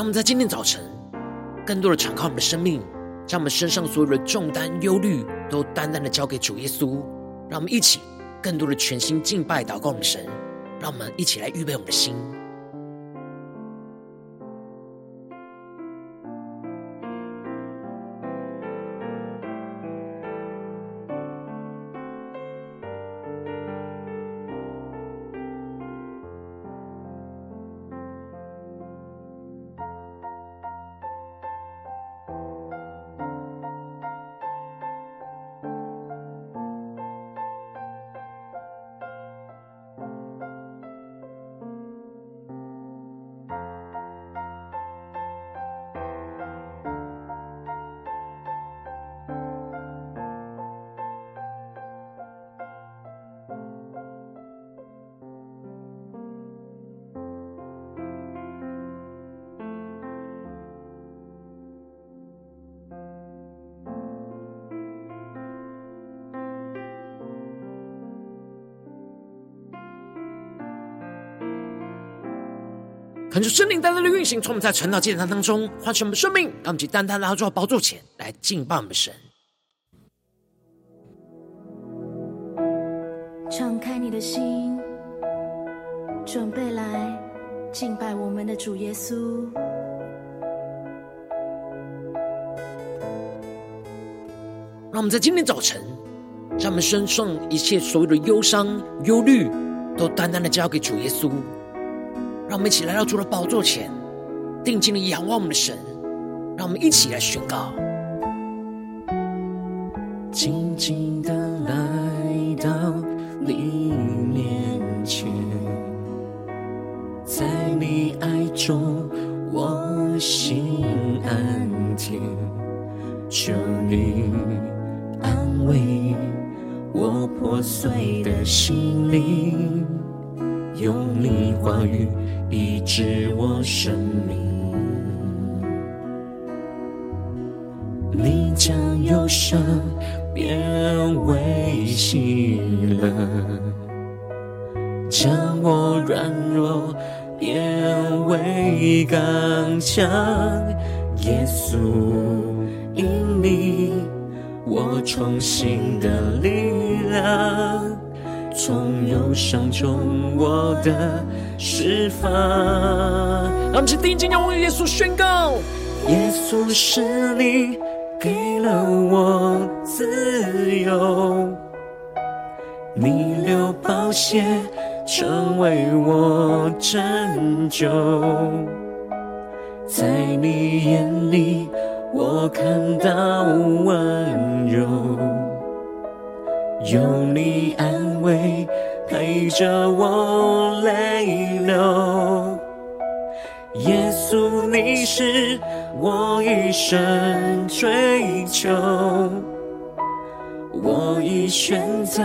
让我们在今天早晨，更多的敞开我们的生命，将我们身上所有的重担、忧虑，都单单的交给主耶稣。让我们一起，更多的全心敬拜、祷告我们的神。让我们一起来预备我们的心。看出圣灵单单的运行，从我们在晨祷祭坛当中唤醒我们生命，让我们去单单来到宝座前来敬拜我们的神。敞开你的心，准备来敬拜我们的主耶稣。让我们在今天早晨，将我们身上一切所有的忧伤、忧虑，都单单的交给主耶稣。让我们一起来到主的宝座前，定睛的仰望我们的神。让我们一起来宣告：静静将我软弱变为刚强。耶稣，因你，我重新的力量。从忧伤中我的释放，让我们去定睛仰望耶稣，宣告：耶稣是你给了我自由，你流宝血成为我拯救，在你眼里我看到温柔。有你安慰，陪着我泪流。耶稣，你是我一生追求，我已选择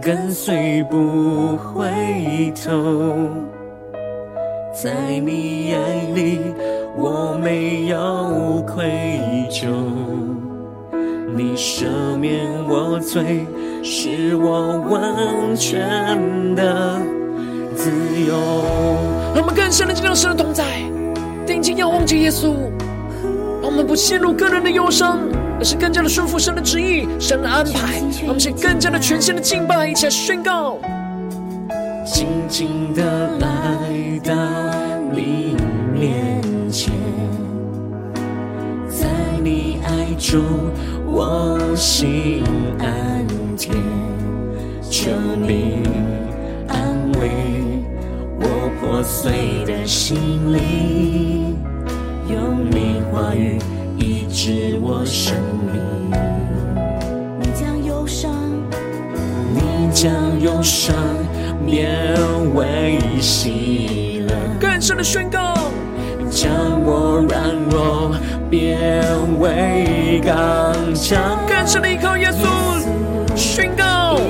跟随不回头。在你眼里，我没有愧疚。你赦免我罪，使我完全的自由。让我们更深的进入神的同在，定睛仰望着耶稣，让我们不陷入个人的忧伤，而是更加的顺服神的旨意、神的安排。让我们先更加的全心的敬拜，一起来宣告。静静的来到你面前，在你爱中我心安恬，求你安慰我破碎的心灵，用你话语医治我生命。你将忧伤，你将忧伤。变为喜乐，更深的宣告，将我软弱变为刚强，更深的依靠耶稣，宣告，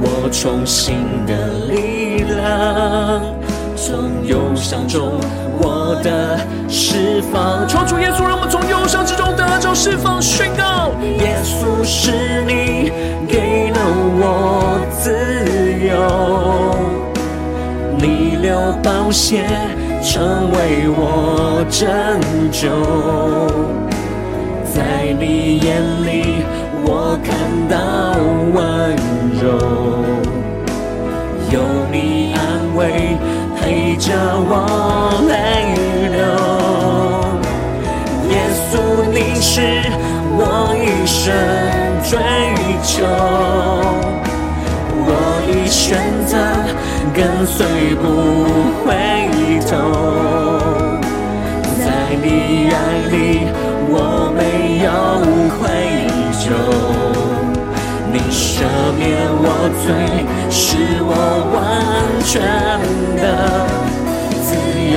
我重新的力量，从忧伤中获得释放。求主耶稣，让我们从忧伤之中得着释放，宣告，耶稣是你给了我自由，你流宝血成为我拯救，在你眼里我看到温柔，着我泪流，耶稣你是我一生追求。我已选择跟随不回头，在你爱里我没有愧疚，赦免我罪，使我完全的自由。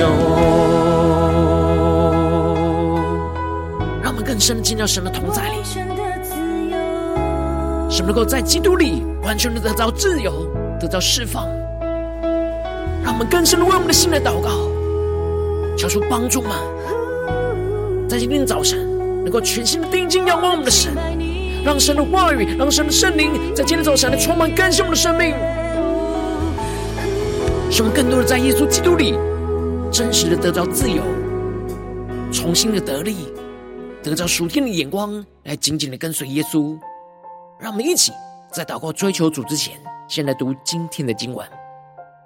让我们更深的进到神的同在里，神能够在基督里。完全的得到自由，得到释放，让我们更深的为我们的心来祷告，求出帮助吗？在今天早晨，能够全心的定睛仰望我们的神，让神的话语，让神的圣灵，在今天早晨来充满更新我们的生命，使我们更多的在耶稣基督里，真实的得到自由，重新的得力，得到属天的眼光，来紧紧的跟随耶稣，让我们一起。在祷告追求主之前，先来读今天的经文。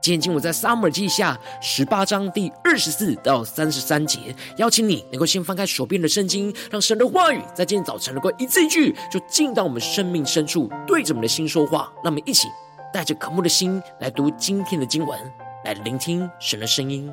今天经文在撒母耳记下十八章第二十四到三十三节。邀请你能够先翻开手边的圣经，让神的话语在今天早晨能够一字一句就进到我们生命深处，对着我们的心说话。让我们一起带着渴慕的心来读今天的经文，来聆听神的声音。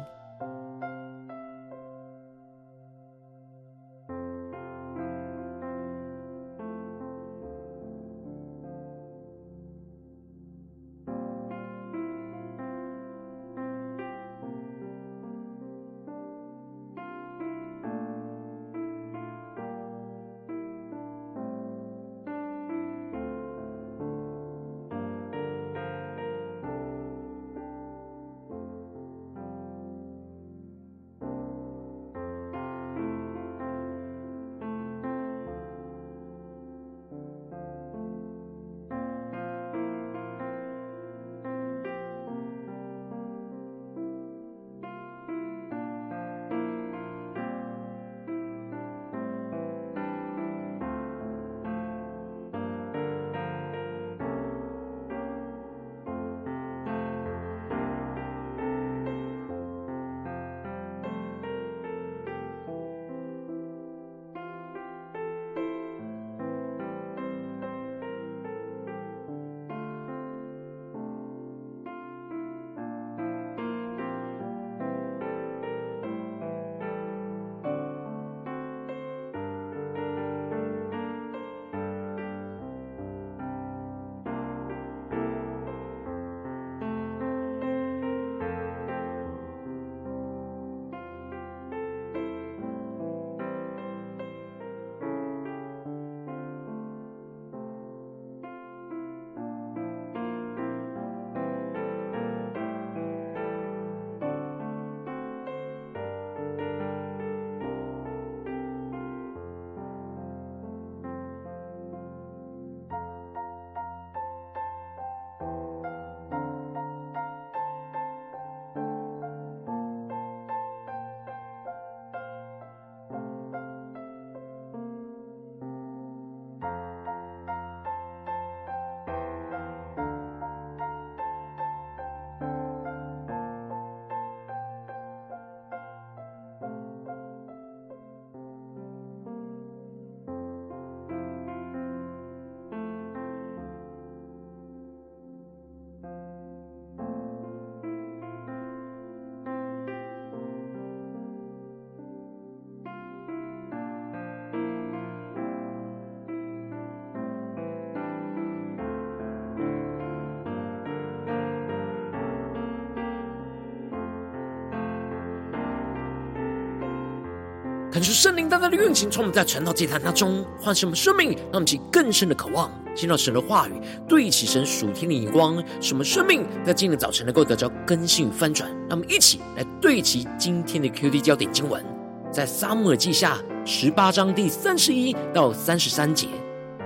可是圣灵大大的运行，从我们在传道祭坛当中唤醒我们生命，让我们起更深的渴望，听到神的话语，对齐神属天的眼光，使我们生命在今天早晨能够得到更新与翻转。让我们一起来对齐今天的 QD 焦点经文，在撒母耳记下十八章第三十一到三十三节，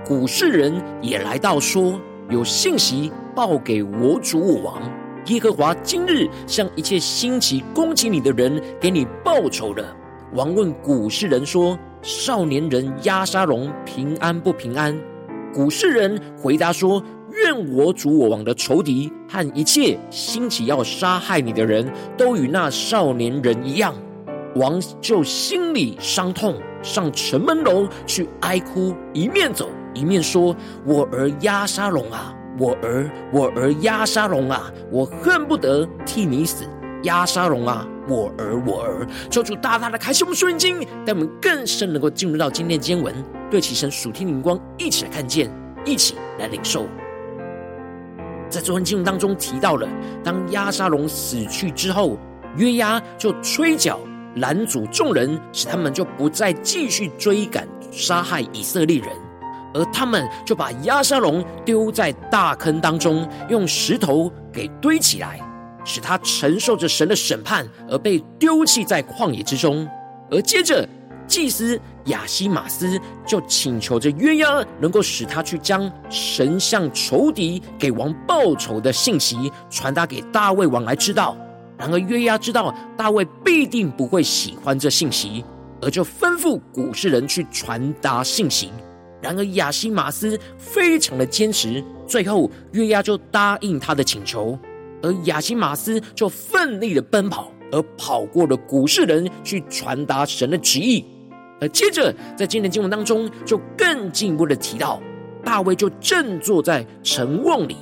古世人也来到说，有信息报给我主我王，耶和华今日向一切兴起攻击你的人给你报仇了。王问古示人说：“少年人押沙龙平安不平安？”古示人回答说：“愿我主我王的仇敌和一切兴起要杀害你的人都与那少年人一样。”王就心里伤痛，上城门楼去哀哭，一面走一面说：“我儿押沙龙啊，我儿，我儿押沙龙啊，我恨不得替你死。”押沙龙啊，我儿，我儿，求主大大的开启我们属灵经，带我们更深能够进入到今天的经文，对齐神属天灵光，一起来看见，一起来领受。在昨天经文当中提到了，当押沙龙死去之后，约押就吹角拦阻众人，使他们就不再继续追赶杀害以色列人，而他们就把押沙龙丢在大坑当中，用石头给堆起来。使他承受着神的审判而被丢弃在旷野之中，而接着祭司亚西马斯就请求着约押能够使他去将神向仇敌给王报仇的信息传达给大卫王来知道。然而约押知道大卫必定不会喜欢这信息，而就吩咐古示人去传达信息。然而亚西马斯非常的坚持，最后约押就答应他的请求。而亚西马斯就奋力的奔跑，而跑过了古示人，去传达神的旨意。而接着在今天的经文当中，就更进一步的提到，大卫就正坐在城瓮里，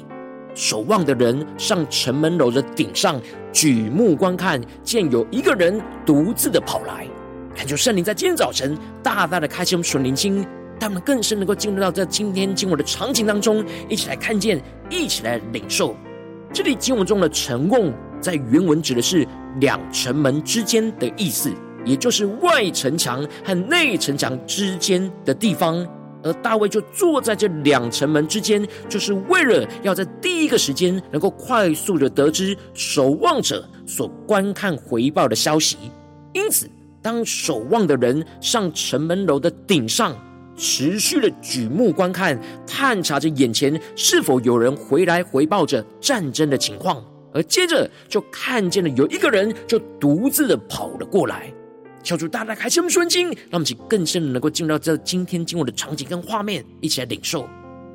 守望的人上城门楼的顶上举目观看，见有一个人独自的跑来。恳求圣灵在今天早晨大大的开启我们属灵心，他们更深能够进入到这今天经文的场景当中，一起来看见，一起来领受。这里经文中的城瓮，在原文指的是两城门之间的意思，也就是外城墙和内城墙之间的地方。而大卫就坐在这两城门之间，就是为了要在第一个时间能够快速的得知守望者所观看回报的消息。因此，当守望的人上城门楼的顶上，持续的举目观看，探查着眼前是否有人回来回报着战争的情况，而接着就看见了有一个人就独自的跑了过来。小主大大开启我们属灵经，让我们更深的能够进入到这今天经文的场景跟画面，一起来领受。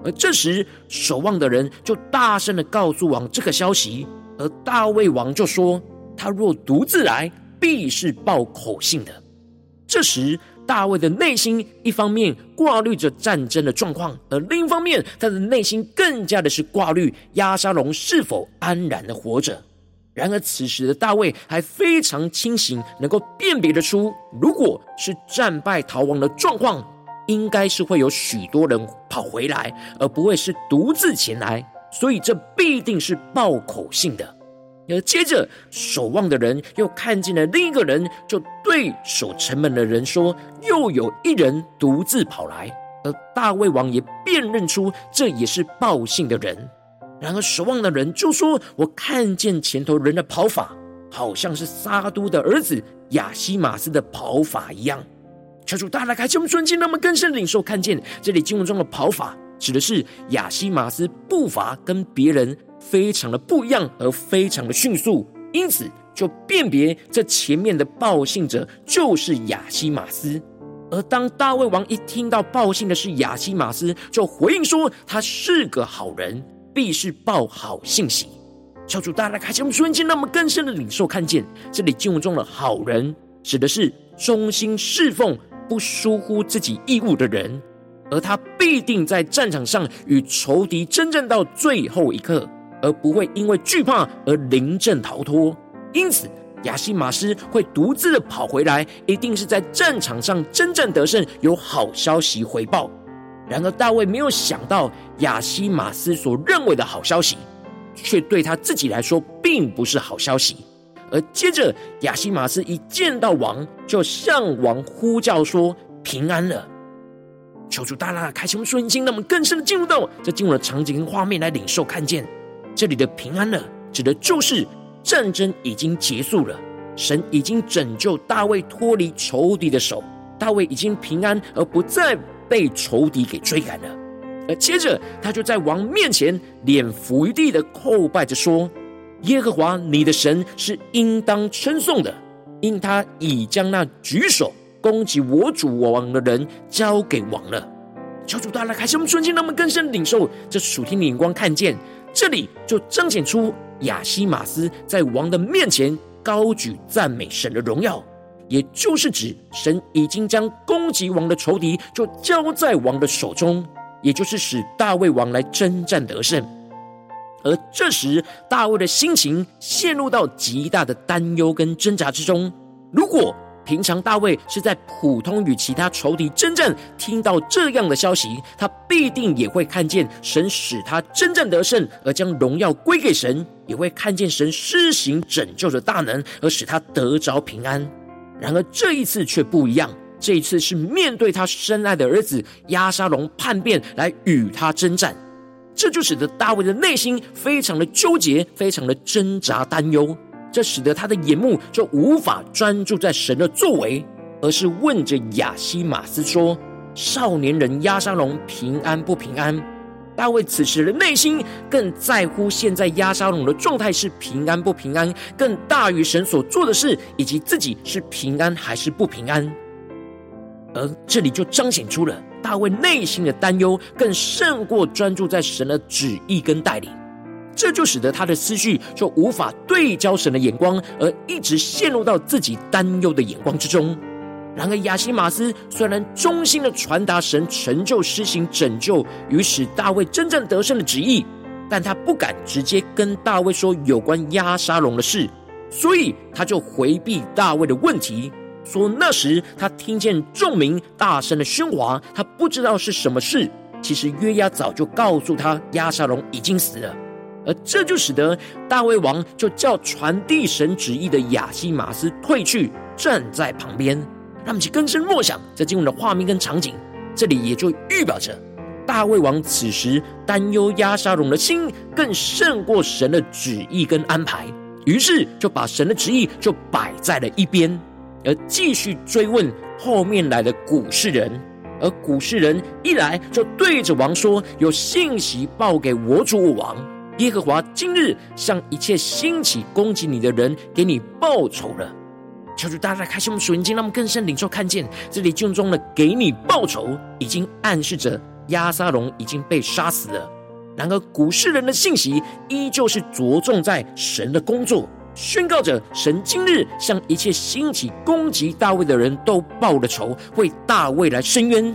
而这时守望的人就大声的告诉王这个消息，而大卫王就说：他若独自来，必是报口信的。这时。大卫的内心一方面挂虑着战争的状况，而另一方面，他的内心更加的是挂虑押沙龙是否安然的活着。然而此时的大卫还非常清醒，能够辨别得出，如果是战败逃亡的状况，应该是会有许多人跑回来，而不会是独自前来，所以这必定是报口信的。而接着，守望的人又看见了另一个人，就对守城门的人说：“又有一人独自跑来。”而大卫王也辨认出这也是报信的人。然而，守望的人就说：“我看见前头人的跑法，好像是撒都的儿子亚西马斯的跑法一样。”求主大大开启我们尊敬，让我们更深的领受看见这里经文中的跑法，指的是亚西马斯步伐跟别人。非常的不一样，而非常的迅速，因此就辨别这前面的报信者就是亚希玛斯。而当大卫王一听到报信的是亚希玛斯，就回应说他是个好人，必是报好信息。教主大大开启我们属灵经，让我们更深的领受看见这里经文中的好人，指的是忠心侍奉、不疏忽自己义务的人，而他必定在战场上与仇敌征战到最后一刻。而不会因为惧怕而临阵逃脱，因此亚西马斯会独自的跑回来，一定是在战场上征战得胜，有好消息回报。然而大卫没有想到亚西马斯所认为的好消息，却对他自己来说并不是好消息。而接着亚西马斯一见到王，就向王呼叫说：“平安了。”求主大大开启我们眼睛，让我们更深的进入到这进入的场景跟画面来领受看见这里的平安了，指的就是战争已经结束了，神已经拯救大卫脱离仇敌的手，大卫已经平安而不再被仇敌给追赶了。而接着他就在王面前脸伏于地的叩拜着说：“耶和华你的神是应当称颂的，因他已将那举手。”攻击我主我王的人交给王了。求主大大开启我们瞬间，让我们更深领受这属天的眼光，看见这里就彰显出亚西马斯在王的面前高举赞美神的荣耀，也就是指神已经将攻击王的仇敌就交在王的手中，也就是使大卫王来征战得胜。而这时大卫的心情陷入到极大的担忧跟挣扎之中。如果平常大卫是在普通与其他仇敌征战，听到这样的消息，他必定也会看见神使他征战得胜，而将荣耀归给神；也会看见神施行拯救的大能，而使他得着平安。然而这一次却不一样，这一次是面对他深爱的儿子押沙龙叛变来与他征战，这就使得大卫的内心非常的纠结，非常的挣扎担忧。这使得他的眼目就无法专注在神的作为，而是问着亚西马斯说：“少年人押沙龙平安不平安？”大卫此时的内心更在乎现在押沙龙的状态是平安不平安，更大于神所做的事以及自己是平安还是不平安。而这里就彰显出了大卫内心的担忧，更胜过专注在神的旨意跟带领。这就使得他的思绪就无法对焦神的眼光，而一直陷入到自己担忧的眼光之中。然而亚西马斯虽然衷心的传达神成就施行拯救与使大卫真正得胜的旨意，但他不敢直接跟大卫说有关押沙龙的事，所以他就回避大卫的问题，说那时他听见众民大声的喧哗，他不知道是什么事。其实约押早就告诉他押沙龙已经死了。而这就使得大卫王就叫传递神旨意的亚西马斯退去，站在旁边。让我们去更深默想这经文的画面跟场景，这里也就预表着大卫王此时担忧押沙龙的心更胜过神的旨意跟安排，于是就把神的旨意就摆在了一边，而继续追问后面来的古世人。而古世人一来就对着王说：“有信息报给我主我王。”耶和华今日向一切兴起攻击你的人给你报仇了。求主大家开启我们属灵经，让我们更深领受看见这里经文中的“给你报仇”，已经暗示着亚撒龙已经被杀死了。然而古事人的信息依旧是着重在神的工作，宣告着神今日向一切兴起攻击大卫的人都报了仇，为大卫来伸冤。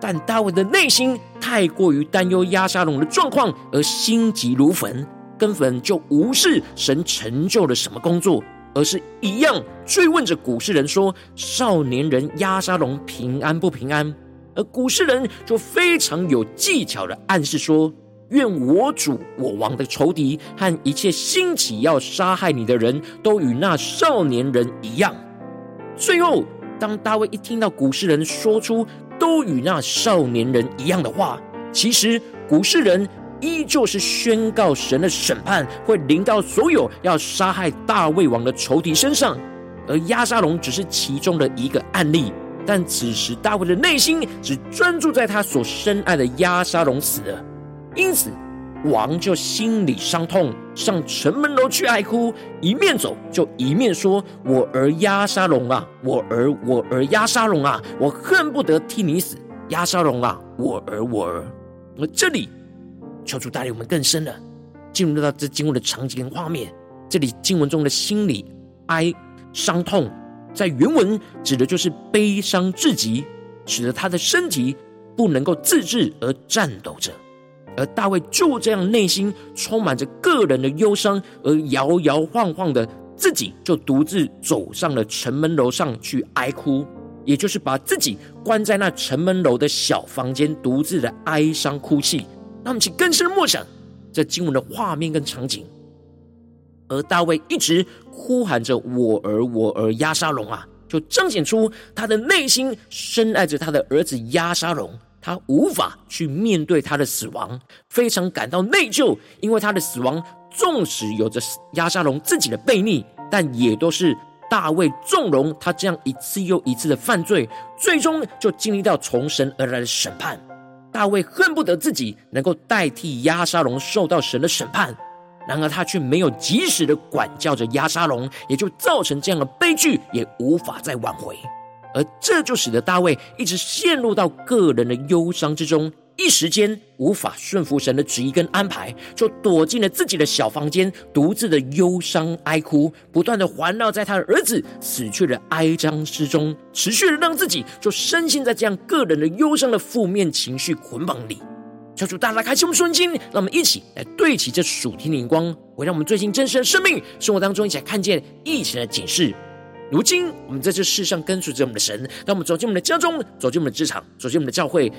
但大卫的内心太过于担忧押沙龙的状况，而心急如焚，根本就无视神成就了什么工作，而是一样追问着古事人说：“少年人押沙龙平安不平安？”而古事人就非常有技巧的暗示说：“愿我主我王的仇敌和一切兴起要杀害你的人都与那少年人一样。”最后，当大卫一听到古诗人说出，都与那少年人一样的话，其实古世人依旧是宣告神的审判会临到所有要杀害大卫王的仇敌身上，而押沙龙只是其中的一个案例。但此时大卫的内心只专注在他所深爱的押沙龙死了，因此王就心里伤痛，上城门楼去哀哭，一面走就一面说：“我儿押沙龙啊，我儿，我儿押沙龙啊，我恨不得替你死，押沙龙啊，我儿，我儿。”而这里求主带领我们更深的进入到这经文的场景跟画面。这里经文中的心里哀伤痛，在原文指的就是悲伤至极，使得他的身体不能够自制而颤抖着。而大卫就这样内心充满着个人的忧伤，而摇摇晃晃的自己就独自走上了城门楼上去哀哭，也就是把自己关在那城门楼的小房间，独自的哀伤哭泣。那么，请更深默想这经文的画面跟场景。而大卫一直呼喊着“我儿，我儿押沙龙啊”，就彰显出他的内心深爱着他的儿子押沙龙。他无法去面对他的死亡，非常感到内疚，因为他的死亡纵使有着押沙龙自己的悖逆，但也都是大卫纵容他这样一次又一次的犯罪，最终就经历到从神而来的审判。大卫恨不得自己能够代替押沙龙受到神的审判，然而他却没有及时的管教着押沙龙，也就造成这样的悲剧，也无法再挽回。而这就使得大卫一直陷入到个人的忧伤之中，一时间无法顺服神的旨意跟安排，就躲进了自己的小房间，独自的忧伤哀哭，不断的环绕在他的儿子死去的哀伤之中，持续的让自己就深陷在这样个人的忧伤的负面情绪捆绑里。求主大大开启我们瞬间，让我们一起来对齐这属天的光，会让我们最近真实的生命生活当中一起来看见，一起来检视。如今，我们在这世上跟随着我们的神，当我们走进我们的家中，走进我们的职场，走进我们的教会，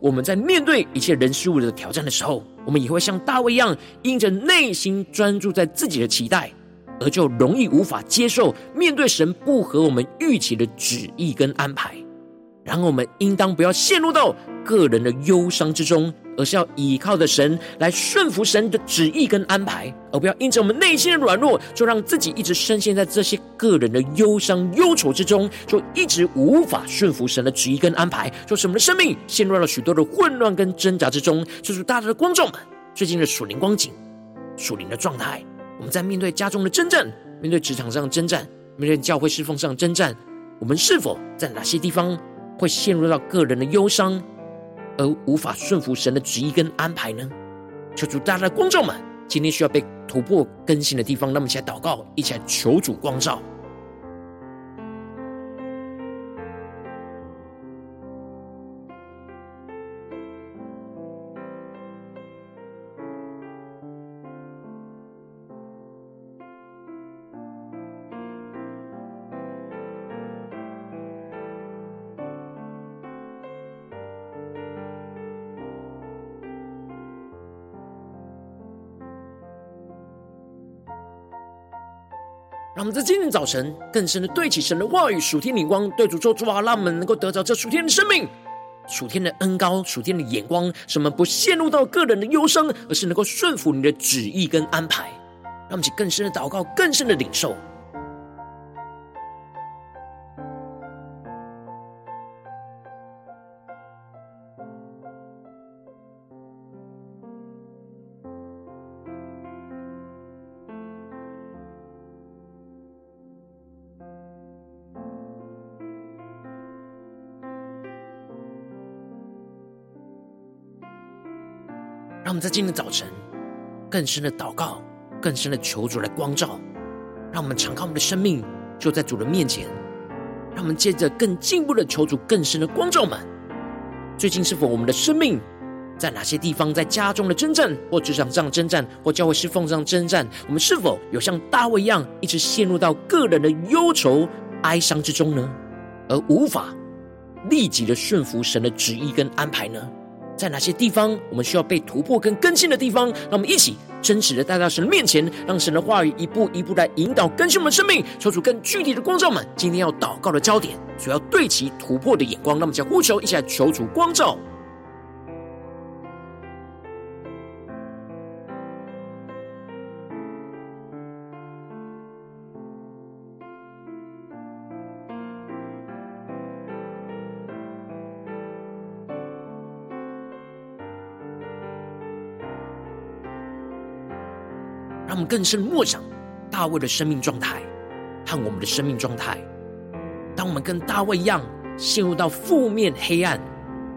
我们在面对一切人事物的挑战的时候，我们也会像大卫一样，因着内心专注在自己的期待，而就容易无法接受面对神不合我们预期的旨意跟安排。然后，我们应当不要陷入到个人的忧伤之中。而是要依靠的神来顺服神的旨意跟安排，而不要因着我们内心的软弱，就让自己一直深陷在这些个人的忧伤忧愁之中，就一直无法顺服神的旨意跟安排，就使我们的生命陷入了许多的混乱跟挣扎之中。就是大家的观众们最近的属灵光景、属灵的状态，我们在面对家中的征战，面对职场上的征战，面对教会侍奉上的征战，我们是否在哪些地方会陷入到个人的忧伤？而无法顺服神的旨意跟安排呢？求主大大的光照们，今天需要被突破更新的地方，那么一起来祷告，一起来求主光照。让我们在今天早晨更深的对起神的话语，属天灵光，对主说主啊，让我们能够得着这属天的生命，属天的恩高，属天的眼光，使我们不陷入到个人的忧伤，而是能够顺服你的旨意跟安排。让我们去更深的祷告，更深的领受。在今天早晨更深的祷告，更深的求主来光照，让我们敞开我们的生命，就在主的面前。让我们借着更进一步的求主更深的光照们。最近是否我们的生命在哪些地方，在家中的征战，或职场上征战，或教会侍奉上征战？我们是否有像大卫一样，一直陷入到个人的忧愁、哀伤之中呢？而无法立即的顺服神的旨意跟安排呢？在哪些地方我们需要被突破跟更新的地方？让我们一起真实的带到神的面前，让神的话语一步一步来引导更新我们的生命，求出更具体的光照们。今天要祷告的焦点，所要对其突破的眼光。让我们将呼求，一起来求主光照。我们更深默想大卫的生命状态和我们的生命状态。当我们跟大卫一样陷入到负面黑暗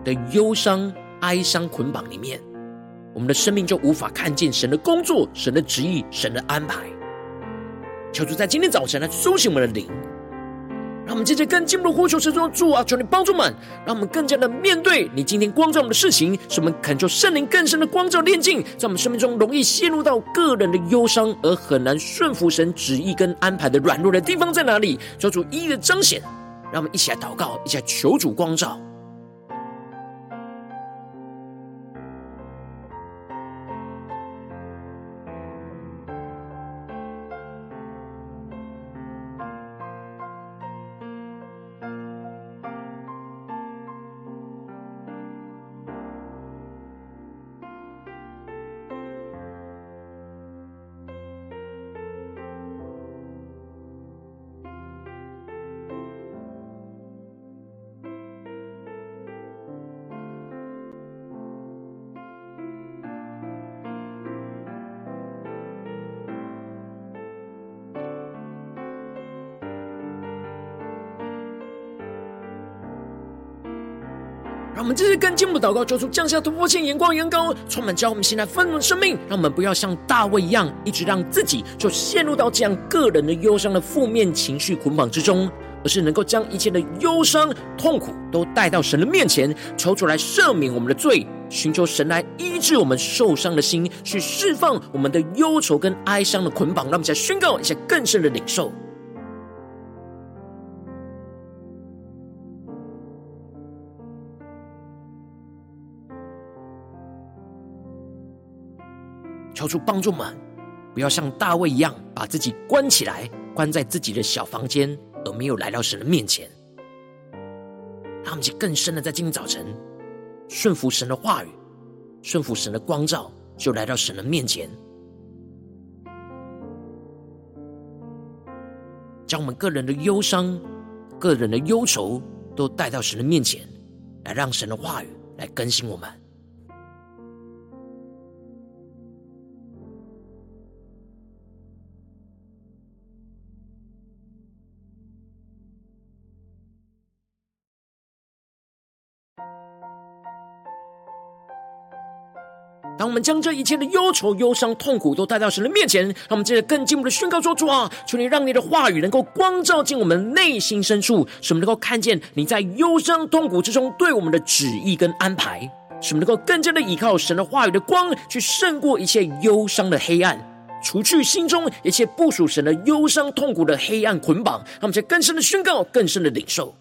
的忧伤、哀伤捆绑里面，我们的生命就无法看见神的工作、神的旨意、神的安排。求主在今天早晨来苏醒我们的灵。让我们渐渐更进入呼求神中的主啊，求你帮助们，让我们更加的面对你今天光照我们的事情，使我们恳求圣灵更深的光照炼净，在我们生命中容易陷入到个人的忧伤而很难顺服神旨意跟安排的软弱的地方在哪里？求主一一的彰显，让我们一起来祷告，一起来求主光照。我们这次跟进步祷告，求主降下突破性眼光，眼高，充满教我们现在愤怒生命。让我们不要像大卫一样，一直让自己就陷入到这样个人的忧伤的负面情绪捆绑之中，而是能够将一切的忧伤、痛苦都带到神的面前，求主来赦免我们的罪，寻求神来医治我们受伤的心，去释放我们的忧愁跟哀伤的捆绑。让我们再宣告一下更深的领受。求主帮助我们，不要像大卫一样，把自己关起来，关在自己的小房间，而没有来到神的面前。让我们去更深的在今天早晨顺服神的话语，顺服神的光照，就来到神的面前，将我们个人的忧伤、个人的忧愁都带到神的面前，来让神的话语来更新我们。当我们将这一切的忧愁、忧伤、痛苦都带到神的面前，让我们接着更进一步的宣告说：“主啊，求你让你的话语能够光照进我们内心深处，使我们能够看见你在忧伤、痛苦之中对我们的旨意跟安排，使我们能够更加的依靠神的话语的光，去胜过一切忧伤的黑暗，除去心中一切不属神的忧伤、痛苦的黑暗捆绑。让我们在更深的宣告、更深的领受。”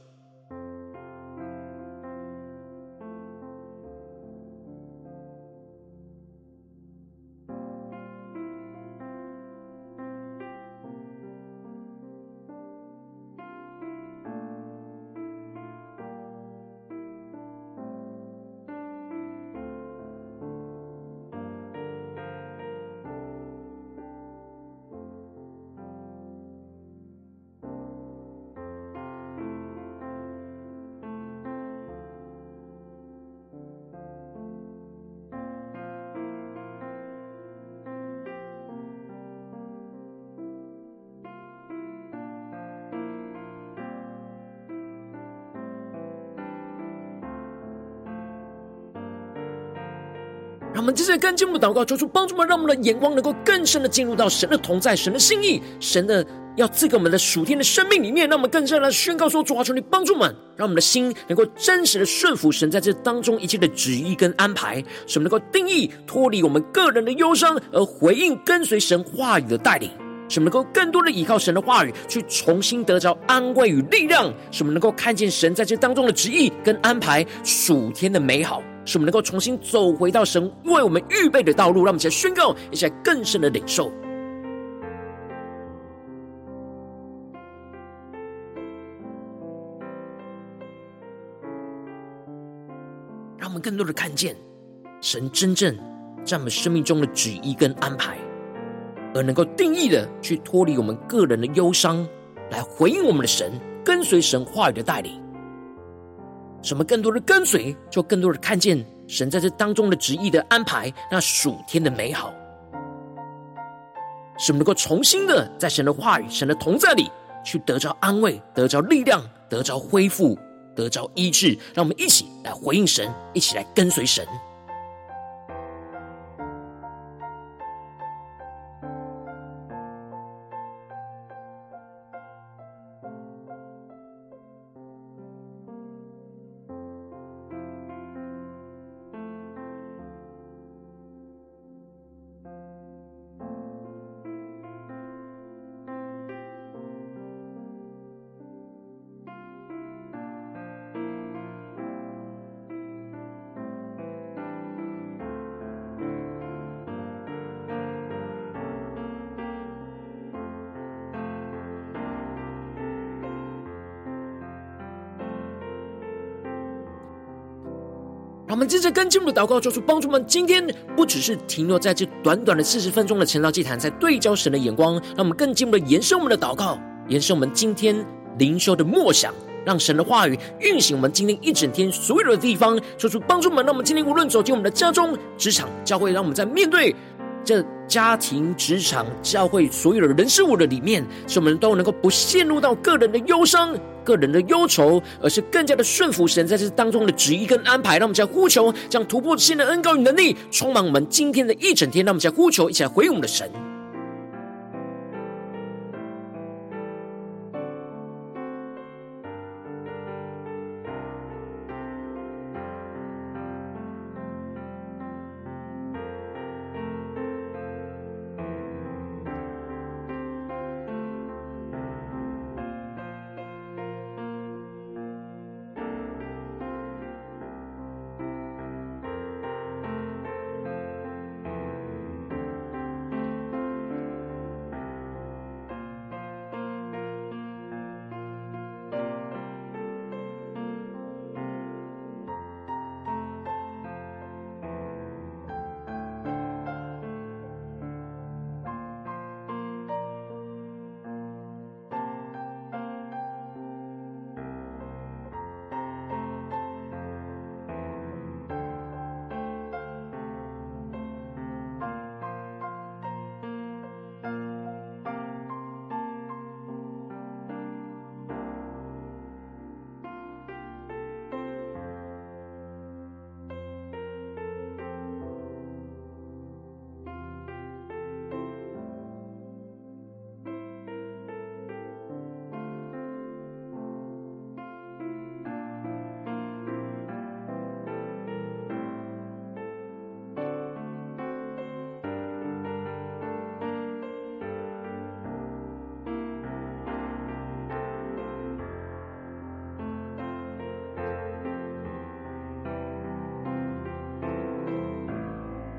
让我们接着跟进步祷告，求主帮助们，让我们的眼光能够更深的进入到神的同在、神的心意、神的要赐给我们的属天的生命里面。让我们更深的宣告说：主啊，求你帮助们，让我们的心能够真实的顺服神在这当中一切的旨意跟安排，使我们能够定义脱离我们个人的忧伤，而回应跟随神话语的带领，使我们能够更多的依靠神的话语，去重新得着安慰与力量，使我们能够看见神在这当中的旨意跟安排属天的美好。使我们能够重新走回到神为我们预备的道路，让我们一起来宣告，一起来更深的领受，让我们更多的看见神真正在我们生命中的旨意跟安排，而能够定义的去脱离我们个人的忧伤，来回应我们的神，跟随神话语的带领。什么更多的跟随，就更多的看见神在这当中的旨意的安排，那属天的美好，使我们能够重新的在神的话语、神的同在里，去得着安慰、得着力量、得着恢复、得着医治。让我们一起来回应神，一起来跟随神。让我们接着跟进我们的祷告，求主帮助我们。今天不只是停留在这短短的四十分钟的晨祷祭坛，在对焦神的眼光，让我们更进一步的延伸我们的祷告，延伸我们今天灵修的默想，让神的话语运行我们今天一整天所有的地方。求主帮助我们，让我们今天无论走进我们的家中、职场、教会，让我们在面对这家庭、职场、教会所有的人事物的里面，使我们都能够不陷入到个人的忧伤、个人的忧愁，而是更加的顺服神在这当中的旨意跟安排。让我们在呼求，将突破性的恩膏与能力充满我们今天的一整天。让我们在呼求，一起来回应我们的神。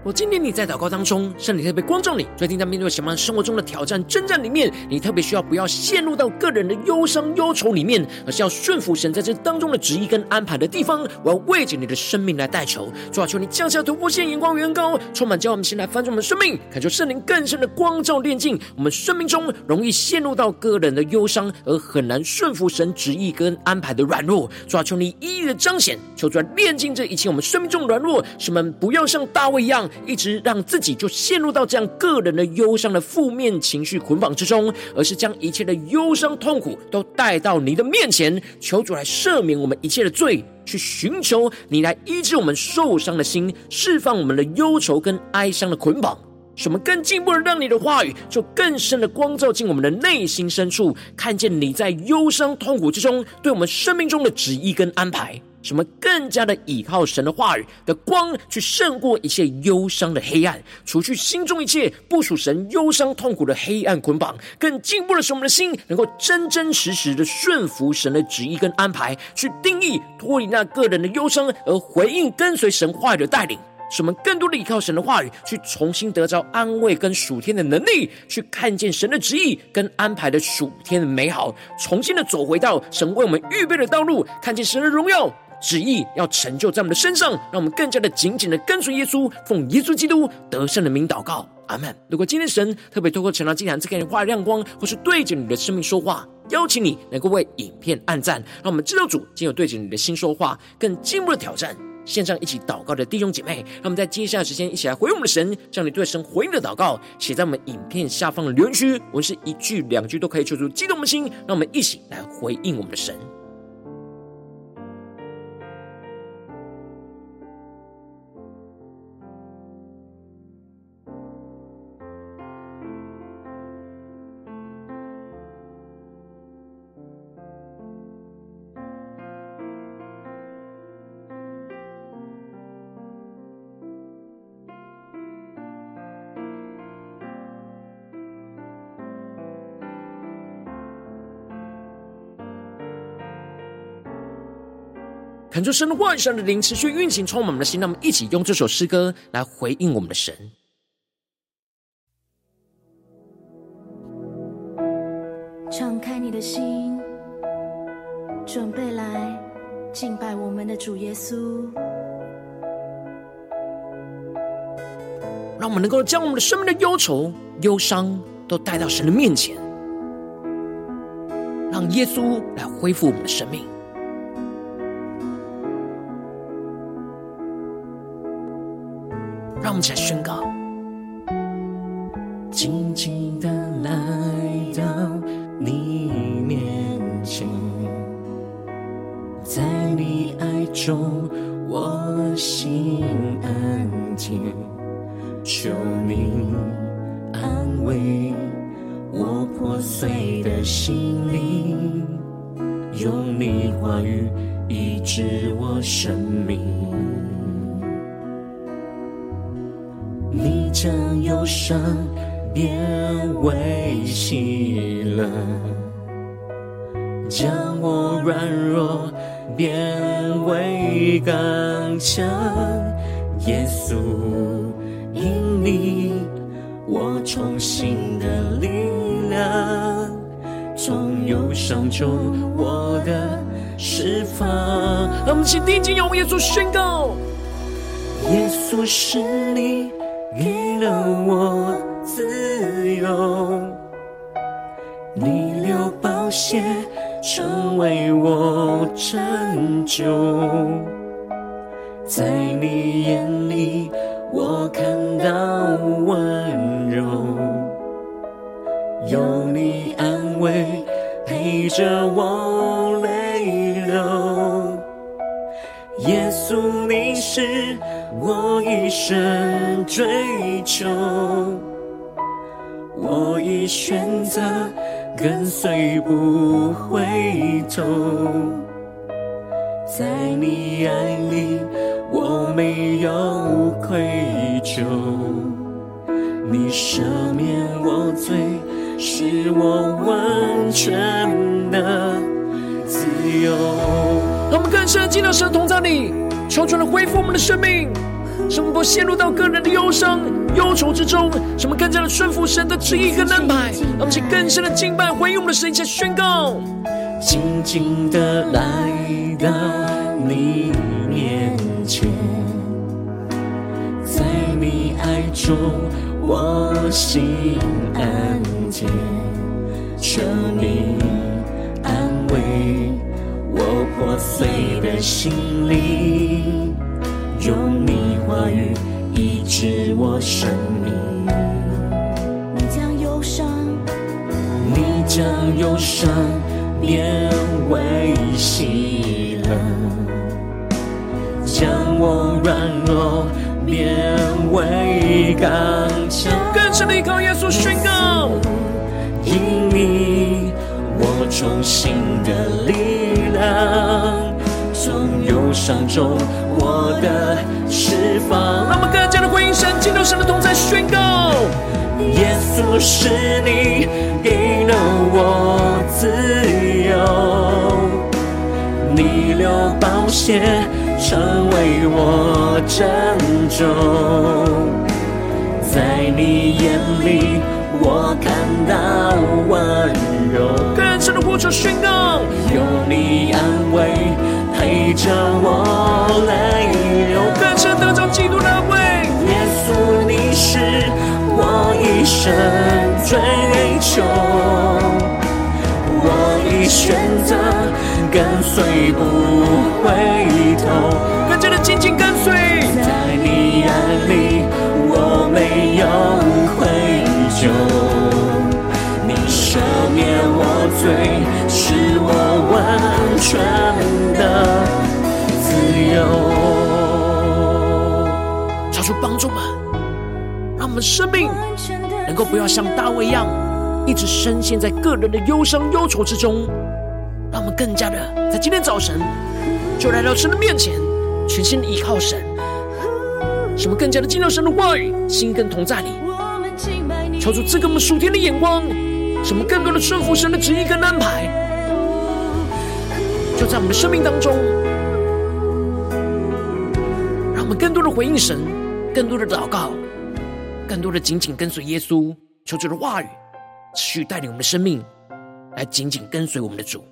我今天你在祷告当中，圣灵特别光照你，最近在面对什么生活中的挑战、征战里面，你特别需要不要陷入到个人的忧伤、忧愁里面，而是要顺服神在这当中的旨意跟安排的地方。我要为着你的生命来代求，主啊，求你降下突破线、眼光、远高，充满叫我们先来翻转我们的生命，感受圣灵更深的光照、炼净我们生命中容易陷入到个人的忧伤而很难顺服神旨意跟安排的软弱。主啊，求你一一的彰显，求主来炼净这一切我们生命中的软弱，使我们不要像大卫一样。一直让自己就陷入到这样个人的忧伤的负面情绪捆绑之中，而是将一切的忧伤痛苦都带到你的面前，求主来赦免我们一切的罪，去寻求你来医治我们受伤的心，释放我们的忧愁跟哀伤的捆绑，使我们更进一步的让你的话语就更深的光照进我们的内心深处，看见你在忧伤痛苦之中对我们生命中的旨意跟安排。什么更加的倚靠神的话语的光，去胜过一切忧伤的黑暗，除去心中一切不属神忧伤痛苦的黑暗捆绑，更进步的使我们的心能够真真实实的顺服神的旨意跟安排，去定义脱离那个人的忧伤，而回应跟随神话语的带领。使我们更多的依靠神的话语，去重新得着安慰跟属天的能力，去看见神的旨意跟安排的属天的美好，重新的走回到神为我们预备的道路，看见神的荣耀。旨意要成就在我们的身上，让我们更加的紧紧的跟随耶稣，奉耶稣基督得胜的名祷告，阿门。如果今天神特别透过晨祷祭坛赐给你话语亮光，或是对着你的生命说话，邀请你能够为影片按赞，让我们知道主今有对着你的心说话，更进一步的挑战。线上一起祷告的弟兄姐妹，让我们在接下来时间一起来回应我们的神，将你对神回应的祷告写在我们影片下方的留言区，我们是一句两句都可以求出激动的心，让我们一起来回应我们的神。恳求神的话语上的灵持续运行，充满我们的心。让我们一起用这首诗歌来回应我们的神。敞开你的心，准备来敬拜我们的主耶稣。让我们能够将我们的生命的忧愁、忧伤都带到神的面前，让耶稣来恢复我们的生命。让我们一起来宣告：为我拯救，在你眼里我看到温柔，有你安慰陪着我泪流，耶稣你是。我一生追求，我已选择跟随不回头，在你爱里我没有愧疚，你赦免我罪，使我完全的自由。让我们更深进到神同在里。求主来恢复我们的生命，使我们不陷入到个人的忧伤、忧愁之中，使我们更加的顺服神的旨意跟安排，让我们去更深的敬拜，回应我们的神，一起宣告：静静的来到你面前，在你爱中我心安恬，求你安慰。我破碎的心灵，用你话语医治我生命。你将忧伤，你将忧伤变为喜乐，将我软弱变为刚强。更深的依靠耶稣宣告，因你我重新的力。从忧伤中获得释放。让我们更加的回应神，进入神的同在，宣告：耶稣是你给了我自由，你流宝血成为我拯救，在你眼里我看到温柔。更深的呼求宣告。有你安慰陪着我来流，更深得着基督的安慰。耶稣，你是我一生追求，我已选择跟随不回头，更加的紧紧跟随，在你眼里我没有愧疚，赦免我罪。是我完全的自由。求主帮助们，让我们生命能够不要像大卫一样，一直深陷在个人的忧伤忧愁之中。让我们更加的在今天早晨就来到神的面前，全心依靠神，使我们更加的进入神的话语，心跟同在里。求主赐给我们属天的眼光，什么更多的顺服神的旨意跟安排。就在我们的生命当中，让我们更多的回应神，更多的祷告，更多的紧紧跟随耶稣，求主的话语持续带领我们的生命，来紧紧跟随我们的主。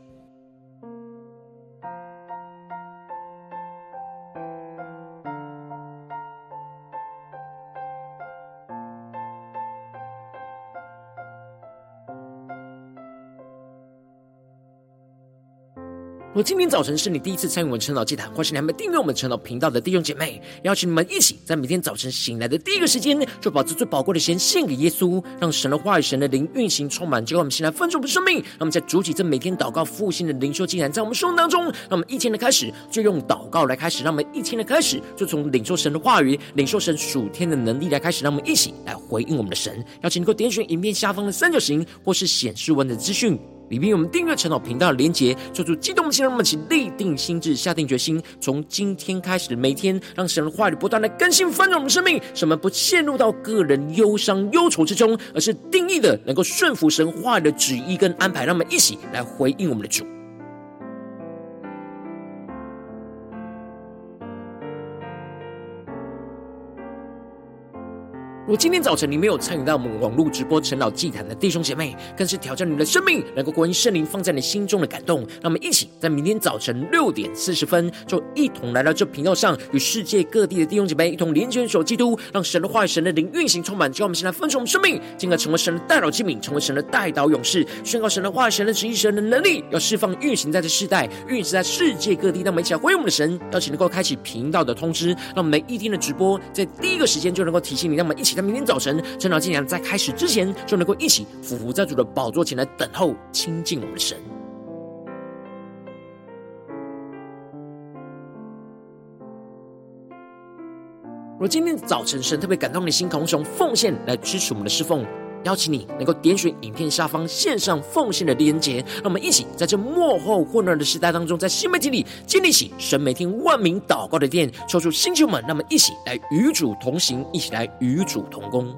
今天早晨是你第一次参与我们晨祷祭坛，或是你还没订阅我们晨祷频道的弟兄姐妹，邀请你们一起在每天早晨醒来的第一个时间，就把这最宝贵的先献给耶稣，让神的话语、神的灵运行充满，结果我们醒来分盛我们生命。那么在主起这每天祷告复兴的灵修竟然，在我们生命当中，让我们一天的开始就用祷告来开始，让我们一天的开始就从领受神的话语、领受神属天的能力来开始，让我们一起来回应我们的神。邀请你能够点选影片下方的三角形，或是显示文的资讯。里面有我们订阅陈老频道的连接，做出激动的心，让我们一起立定心智，下定决心，从今天开始的每天，让神的话语不断的更新翻转我们的生命，什么不陷入到个人忧伤忧愁之中，而是定义的能够顺服神话语的旨意跟安排，让我们一起来回应我们的主。果今天早晨你没有参与到我们网络直播晨祷祭坛的弟兄姐妹，更是挑战你的生命，能够回应圣灵放在你心中的感动。让我们一起在明天早晨六点四十分，就一同来到这频道上，与世界各地的弟兄姐妹一同连接、联手基督，让神的话、神的灵运行充满。只要我们现在分盛我们生命，进而成为神的代祷器皿，成为神的代导勇士，宣告神的话、神的旨意、神的能力，要释放运行在这世代，运行在世界各地。让我们一起来回应我们的神，邀请能够开启频道的通知，让我们每一天的直播在第一个时间就能够提醒你。让我们一起。在明天早晨，晨祷祭坛在开始之前，就能够一起俯伏在主的宝座前来等候亲近我们的神。我今天早晨神特别感动你的心，同时用奉献来支持我们的侍奉，邀请你能够点选影片下方线上奉献的连结，让我们一起在这幕后混乱的时代当中，在新媒体里建立起神每天万名祷告的殿，抽出星球们，那么一起来与主同行，一起来与主同工。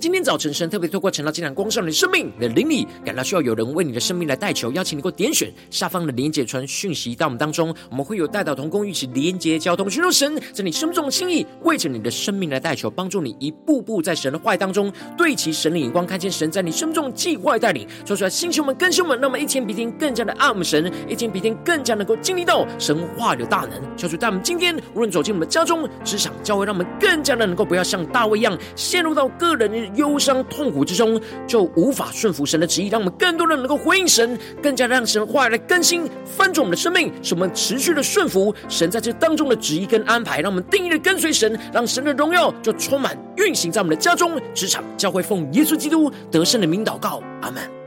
今天早晨神特别透过晨祷祭坛光照你的生命，你的灵里感到需要有人为你的生命来代求，邀请你给我点选下方的连结传讯息到我们当中，我们会有代祷同工一起连结交通，寻求神在你生命中的心意，为着你的生命来代求，帮助你一步步在神。的话当中对齐神的眼光，看见神在你生命中的计划带领，说出来星球们更新我们，那么一天比一天更加的爱我们神，一天比一天更加能够经历到神话的大能，求主带我们今天无论走进我们的家中、职场、教会，让我们更加的能够不要像大卫一样陷入到个人的忧伤痛苦之中，就无法顺服神的旨意，让我们更多人能够回应神，更加让神话语来更新翻转我们的生命，使我们持续的顺服神在这当中的旨意跟安排，让我们定义的跟随神，让神的荣耀就充满运行在我们的家中、职场、教会，奉耶稣基督得胜的名祷告，阿门。